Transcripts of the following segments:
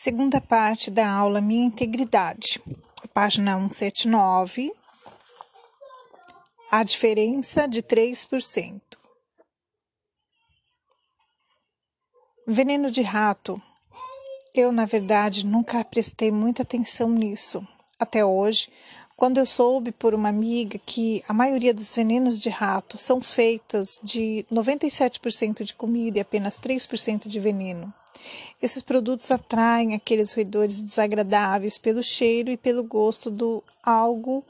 Segunda parte da aula Minha Integridade, página 179. A diferença de 3%. Veneno de rato. Eu, na verdade, nunca prestei muita atenção nisso. Até hoje, quando eu soube por uma amiga que a maioria dos venenos de rato são feitos de 97% de comida e apenas 3% de veneno. Esses produtos atraem aqueles roedores desagradáveis pelo cheiro e pelo gosto do algo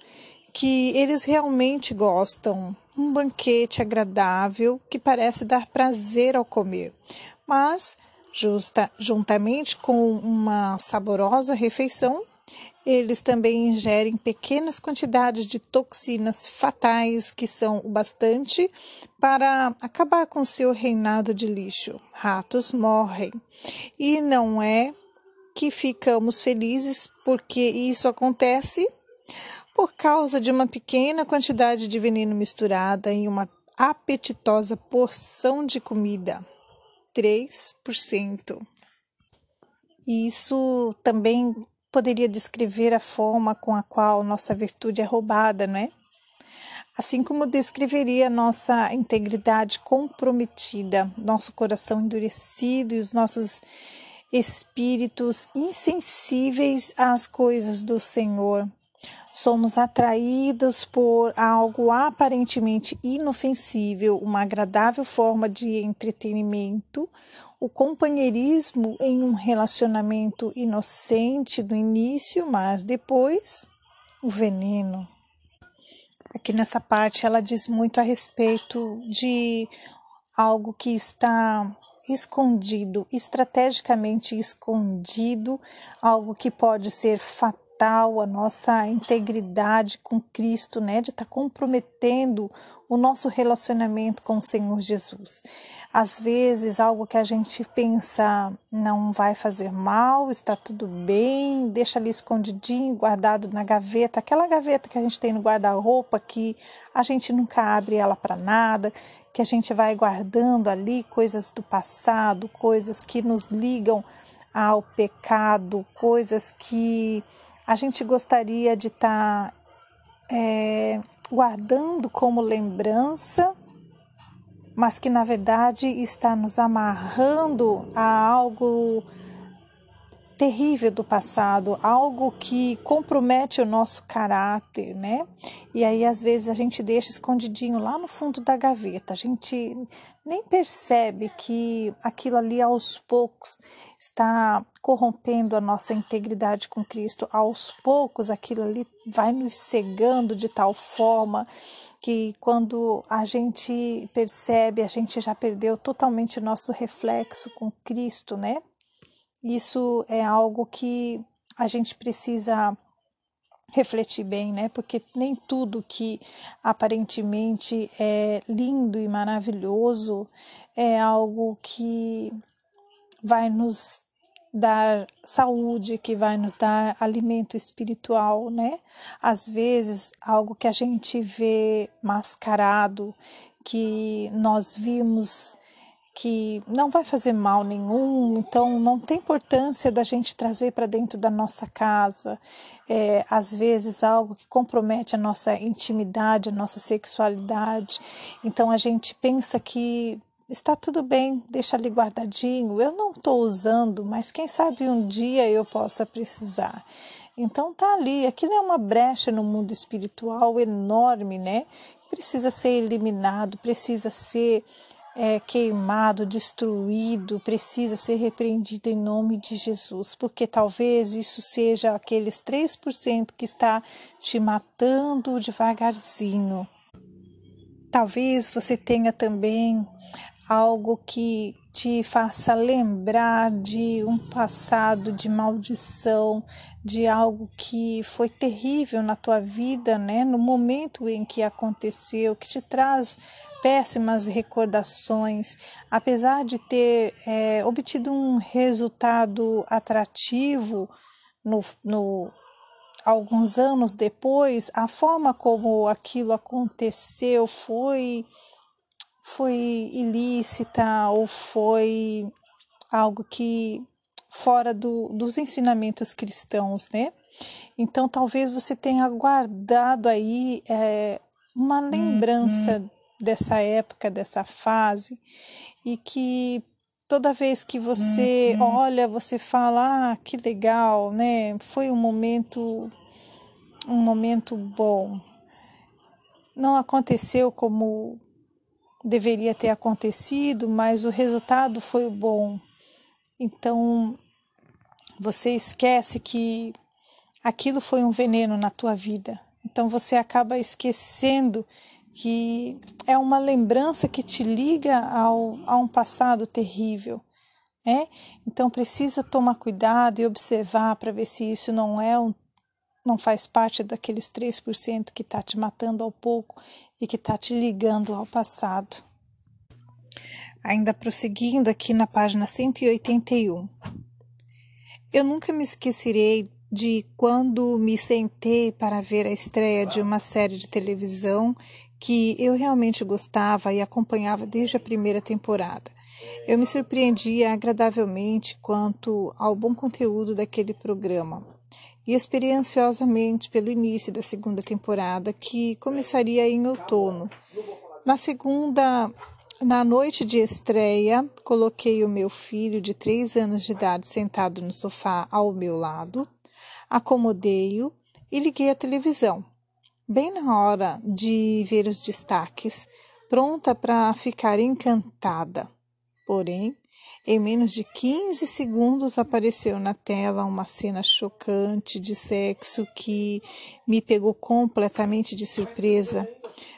que eles realmente gostam. Um banquete agradável que parece dar prazer ao comer, mas justa, juntamente com uma saborosa refeição, eles também ingerem pequenas quantidades de toxinas fatais que são o bastante para acabar com seu reinado de lixo. Ratos morrem. E não é que ficamos felizes porque isso acontece por causa de uma pequena quantidade de veneno misturada em uma apetitosa porção de comida. 3%. Isso também poderia descrever a forma com a qual nossa virtude é roubada, não é? Assim como descreveria nossa integridade comprometida, nosso coração endurecido e os nossos espíritos insensíveis às coisas do Senhor. Somos atraídos por algo aparentemente inofensível, uma agradável forma de entretenimento, o companheirismo em um relacionamento inocente no início, mas depois o veneno. Aqui nessa parte ela diz muito a respeito de algo que está escondido, estrategicamente escondido, algo que pode ser fatal a nossa integridade com Cristo, né, de estar tá comprometendo o nosso relacionamento com o Senhor Jesus. Às vezes, algo que a gente pensa não vai fazer mal, está tudo bem, deixa ali escondidinho, guardado na gaveta, aquela gaveta que a gente tem no guarda-roupa que a gente nunca abre ela para nada, que a gente vai guardando ali coisas do passado, coisas que nos ligam ao pecado, coisas que a gente gostaria de estar tá, é, guardando como lembrança, mas que na verdade está nos amarrando a algo terrível do passado, algo que compromete o nosso caráter, né? E aí às vezes a gente deixa escondidinho lá no fundo da gaveta, a gente nem percebe que aquilo ali aos poucos está corrompendo a nossa integridade com Cristo, aos poucos aquilo ali vai nos cegando de tal forma que quando a gente percebe, a gente já perdeu totalmente o nosso reflexo com Cristo, né? Isso é algo que a gente precisa refletir bem, né? Porque nem tudo que aparentemente é lindo e maravilhoso é algo que vai nos dar saúde, que vai nos dar alimento espiritual, né? Às vezes, algo que a gente vê mascarado, que nós vimos que não vai fazer mal nenhum, então não tem importância da gente trazer para dentro da nossa casa, é, às vezes algo que compromete a nossa intimidade, a nossa sexualidade. Então a gente pensa que está tudo bem, deixa ali guardadinho, eu não estou usando, mas quem sabe um dia eu possa precisar. Então tá ali, aquilo é uma brecha no mundo espiritual enorme, né? Precisa ser eliminado, precisa ser é, queimado, destruído, precisa ser repreendido em nome de Jesus, porque talvez isso seja aqueles 3% que está te matando devagarzinho. Talvez você tenha também algo que te faça lembrar de um passado de maldição, de algo que foi terrível na tua vida, né? No momento em que aconteceu, que te traz péssimas recordações, apesar de ter é, obtido um resultado atrativo no, no alguns anos depois, a forma como aquilo aconteceu foi foi ilícita ou foi algo que fora do, dos ensinamentos cristãos, né? Então, talvez você tenha guardado aí é, uma lembrança uhum. Dessa época, dessa fase, e que toda vez que você uhum. olha, você fala, ah, que legal, né? Foi um momento, um momento bom. Não aconteceu como deveria ter acontecido, mas o resultado foi bom. Então, você esquece que aquilo foi um veneno na tua vida. Então você acaba esquecendo que é uma lembrança que te liga ao, a um passado terrível. Né? Então precisa tomar cuidado e observar para ver se isso não é um, não faz parte daqueles 3% que está te matando ao pouco e que está te ligando ao passado. Ainda prosseguindo aqui na página 181. Eu nunca me esquecerei de quando me sentei para ver a estreia de uma série de televisão que eu realmente gostava e acompanhava desde a primeira temporada. Eu me surpreendia agradavelmente quanto ao bom conteúdo daquele programa e esperei ansiosamente pelo início da segunda temporada, que começaria em outono. Na segunda, na noite de estreia, coloquei o meu filho de três anos de idade sentado no sofá ao meu lado acomodei-o e liguei a televisão. Bem na hora de ver os destaques, pronta para ficar encantada. Porém, em menos de 15 segundos apareceu na tela uma cena chocante de sexo que me pegou completamente de surpresa.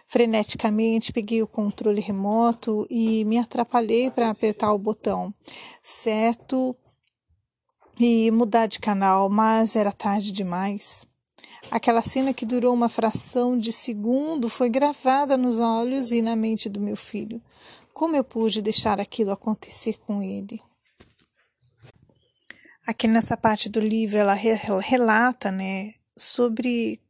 Freneticamente peguei o controle remoto e me atrapalhei para apertar o botão certo e mudar de canal, mas era tarde demais. Aquela cena que durou uma fração de segundo foi gravada nos olhos e na mente do meu filho. Como eu pude deixar aquilo acontecer com ele? Aqui nessa parte do livro ela relata, né, sobre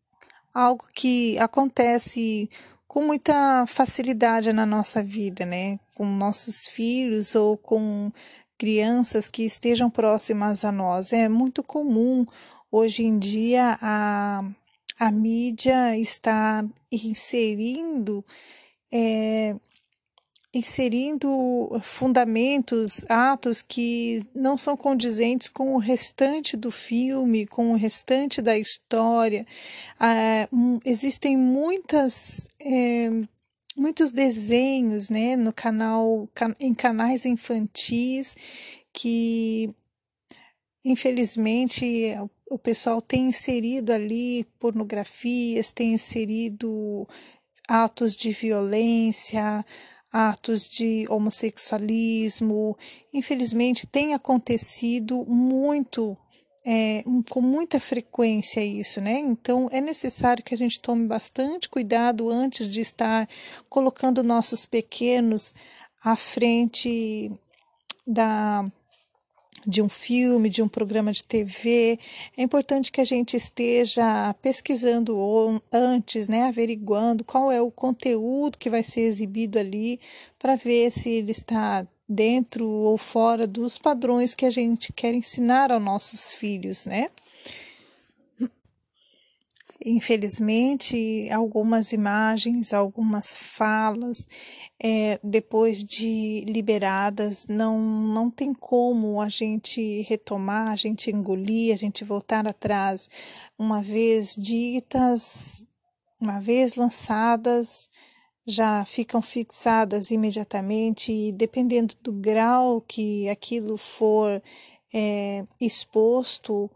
algo que acontece com muita facilidade na nossa vida, né, com nossos filhos ou com crianças que estejam próximas a nós. É muito comum hoje em dia a, a mídia está inserindo é, inserindo fundamentos, atos que não são condizentes com o restante do filme, com o restante da história. Ah, existem muitas é, muitos desenhos, né, no canal, em canais infantis que infelizmente o pessoal tem inserido ali pornografias, tem inserido atos de violência, atos de homossexualismo. Infelizmente tem acontecido muito é, com muita frequência isso, né? Então é necessário que a gente tome bastante cuidado antes de estar colocando nossos pequenos à frente da de um filme, de um programa de TV. É importante que a gente esteja pesquisando antes, né, averiguando qual é o conteúdo que vai ser exibido ali, para ver se ele está dentro ou fora dos padrões que a gente quer ensinar aos nossos filhos, né? Infelizmente, algumas imagens, algumas falas, é, depois de liberadas, não, não tem como a gente retomar, a gente engolir, a gente voltar atrás. Uma vez ditas, uma vez lançadas, já ficam fixadas imediatamente e dependendo do grau que aquilo for é, exposto,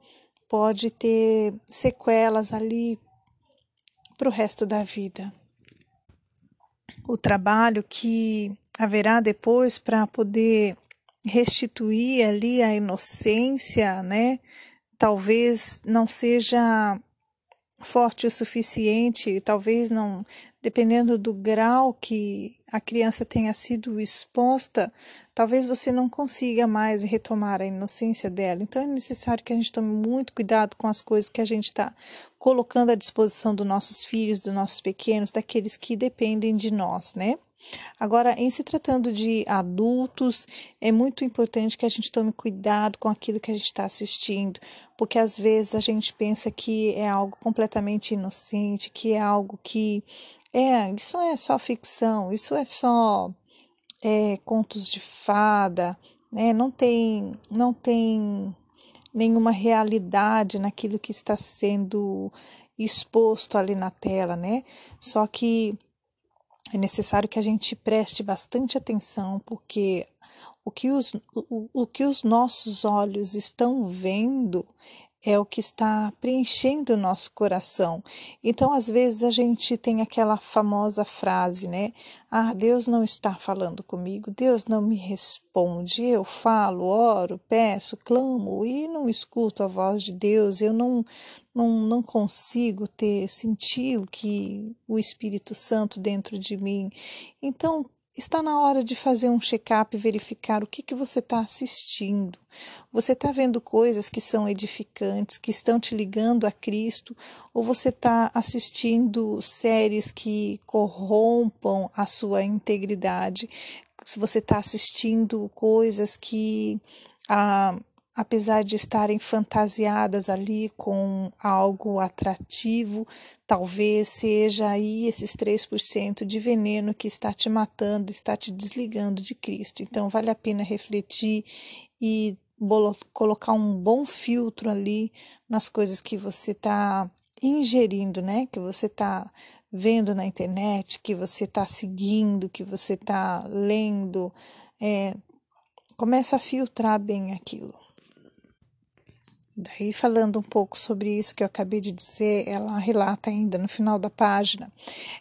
pode ter sequelas ali para o resto da vida. O trabalho que haverá depois para poder restituir ali a inocência, né? Talvez não seja forte o suficiente, talvez não, dependendo do grau que a criança tenha sido exposta, talvez você não consiga mais retomar a inocência dela. Então é necessário que a gente tome muito cuidado com as coisas que a gente está colocando à disposição dos nossos filhos, dos nossos pequenos, daqueles que dependem de nós, né? Agora, em se tratando de adultos, é muito importante que a gente tome cuidado com aquilo que a gente está assistindo, porque às vezes a gente pensa que é algo completamente inocente, que é algo que é, isso é só ficção, isso é só é, contos de fada, né? Não tem, não tem nenhuma realidade naquilo que está sendo exposto ali na tela, né? Só que é necessário que a gente preste bastante atenção, porque o que os, o, o que os nossos olhos estão vendo é o que está preenchendo o nosso coração. Então, às vezes, a gente tem aquela famosa frase, né? Ah, Deus não está falando comigo, Deus não me responde. Eu falo, oro, peço, clamo e não escuto a voz de Deus, eu não, não, não consigo ter, sentir que o Espírito Santo dentro de mim. Então, Está na hora de fazer um check-up e verificar o que, que você está assistindo. Você está vendo coisas que são edificantes, que estão te ligando a Cristo, ou você está assistindo séries que corrompam a sua integridade? Se você está assistindo coisas que ah, apesar de estarem fantasiadas ali com algo atrativo, talvez seja aí esses 3% de veneno que está te matando, está te desligando de Cristo. Então, vale a pena refletir e colocar um bom filtro ali nas coisas que você está ingerindo, né? Que você está vendo na internet, que você está seguindo, que você está lendo. É, começa a filtrar bem aquilo. Daí, falando um pouco sobre isso que eu acabei de dizer, ela relata ainda no final da página.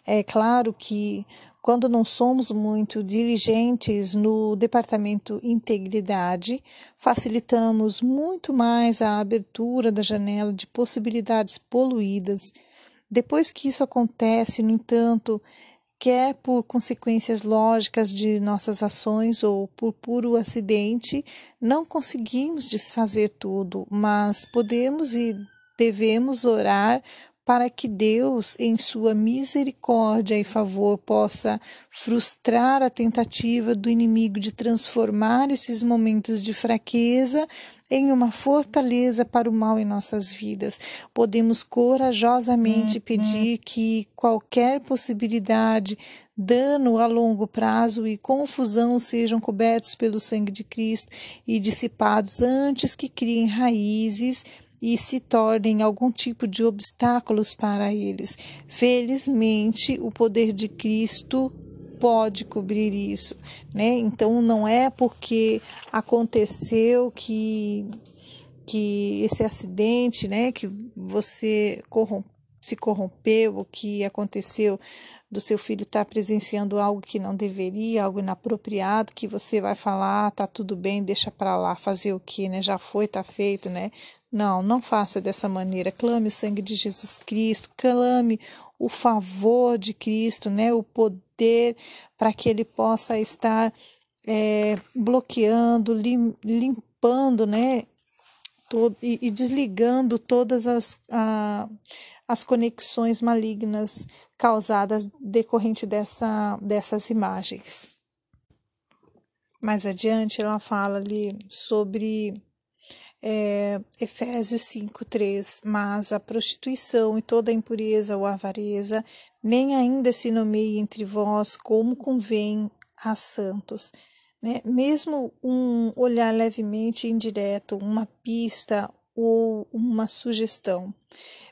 É claro que quando não somos muito diligentes no departamento integridade, facilitamos muito mais a abertura da janela de possibilidades poluídas. Depois que isso acontece, no entanto, quer por consequências lógicas de nossas ações ou por puro acidente, não conseguimos desfazer tudo, mas podemos e devemos orar para que Deus, em sua misericórdia e favor, possa frustrar a tentativa do inimigo de transformar esses momentos de fraqueza em uma fortaleza para o mal em nossas vidas. Podemos corajosamente uhum. pedir que qualquer possibilidade, dano a longo prazo e confusão sejam cobertos pelo sangue de Cristo e dissipados antes que criem raízes e se tornem algum tipo de obstáculos para eles. Felizmente, o poder de Cristo pode cobrir isso, né? Então não é porque aconteceu que que esse acidente, né, que você se corrompeu, o que aconteceu do seu filho estar tá presenciando algo que não deveria, algo inapropriado, que você vai falar, ah, tá tudo bem, deixa para lá, fazer o que, né? Já foi, tá feito, né? Não, não faça dessa maneira. Clame o sangue de Jesus Cristo, clame o favor de Cristo, né? O poder para que ele possa estar é, bloqueando, lim, limpando, né? Todo, e, e, desligando todas as, a, as conexões malignas causadas decorrente dessa, dessas imagens. Mais adiante, ela fala ali sobre é, Efésios 5, 3. Mas a prostituição e toda a impureza ou avareza nem ainda se nomeie entre vós como convém a santos. Né? Mesmo um olhar levemente indireto, uma pista ou uma sugestão.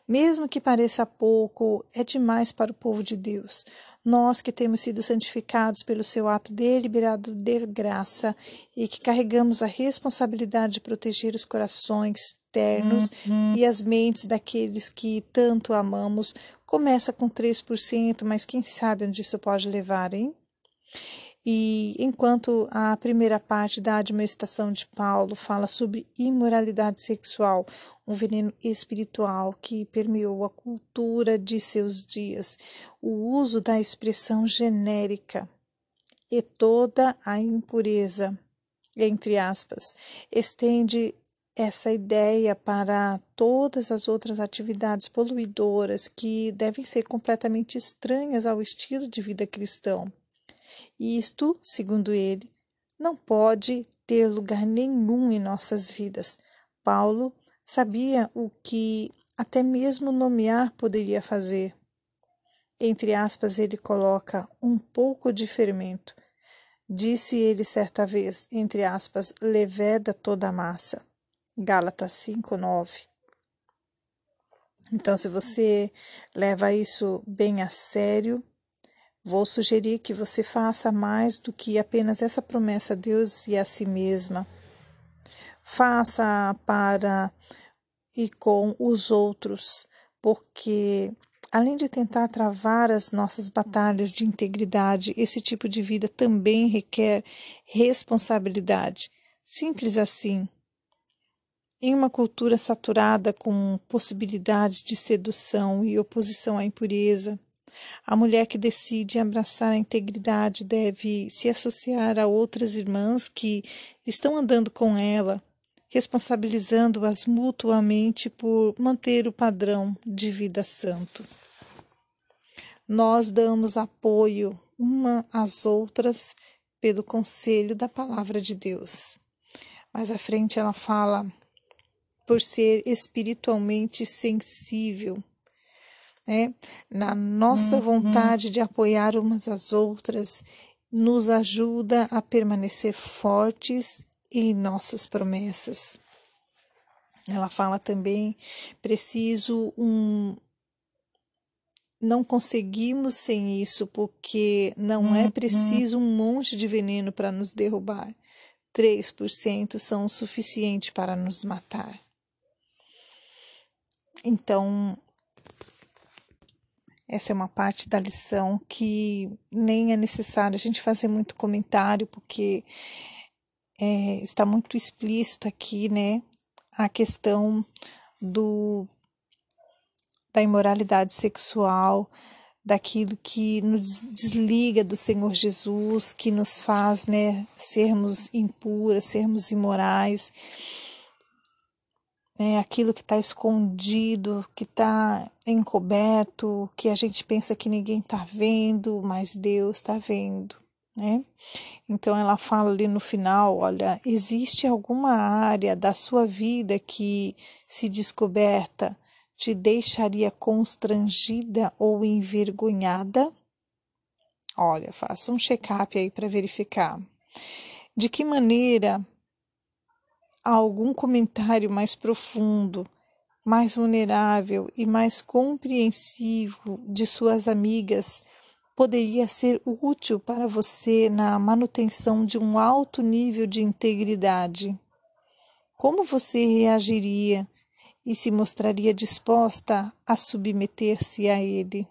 Mesmo que pareça pouco, é demais para o povo de Deus. Nós que temos sido santificados pelo seu ato deliberado de graça e que carregamos a responsabilidade de proteger os corações ternos uhum. e as mentes daqueles que tanto amamos, começa com 3%, mas quem sabe onde isso pode levar, hein? E enquanto a primeira parte da admoestação de Paulo fala sobre imoralidade sexual, um veneno espiritual que permeou a cultura de seus dias, o uso da expressão genérica e toda a impureza, entre aspas, estende essa ideia para todas as outras atividades poluidoras que devem ser completamente estranhas ao estilo de vida cristão. Isto, segundo ele, não pode ter lugar nenhum em nossas vidas. Paulo sabia o que até mesmo nomear poderia fazer. Entre aspas, ele coloca um pouco de fermento. Disse ele certa vez, entre aspas, leveda toda a massa. Gálatas 5, 9. Então, se você leva isso bem a sério, vou sugerir que você faça mais do que apenas essa promessa a Deus e a si mesma. Faça para e com os outros, porque além de tentar travar as nossas batalhas de integridade, esse tipo de vida também requer responsabilidade. Simples assim. Em uma cultura saturada com possibilidades de sedução e oposição à impureza, a mulher que decide abraçar a integridade deve se associar a outras irmãs que estão andando com ela, responsabilizando-as mutuamente por manter o padrão de vida santo. Nós damos apoio uma às outras pelo conselho da palavra de Deus. Mais à frente ela fala por ser espiritualmente sensível, né? Na nossa uhum. vontade de apoiar umas às outras, nos ajuda a permanecer fortes em nossas promessas. Ela fala também preciso um não conseguimos sem isso, porque não é uhum. preciso um monte de veneno para nos derrubar. 3% são o suficiente para nos matar. Então, essa é uma parte da lição que nem é necessário a gente fazer muito comentário, porque é, está muito explícito aqui, né, a questão do da imoralidade sexual, daquilo que nos desliga do Senhor Jesus, que nos faz, né, sermos impuras, sermos imorais né, aquilo que está escondido, que está encoberto, que a gente pensa que ninguém está vendo, mas Deus está vendo. Né? Então ela fala ali no final, olha, existe alguma área da sua vida que, se descoberta, te deixaria constrangida ou envergonhada? Olha, faça um check-up aí para verificar. De que maneira algum comentário mais profundo, mais vulnerável e mais compreensivo de suas amigas poderia ser útil para você na manutenção de um alto nível de integridade? Como você reagiria e se mostraria disposta a submeter-se a ele?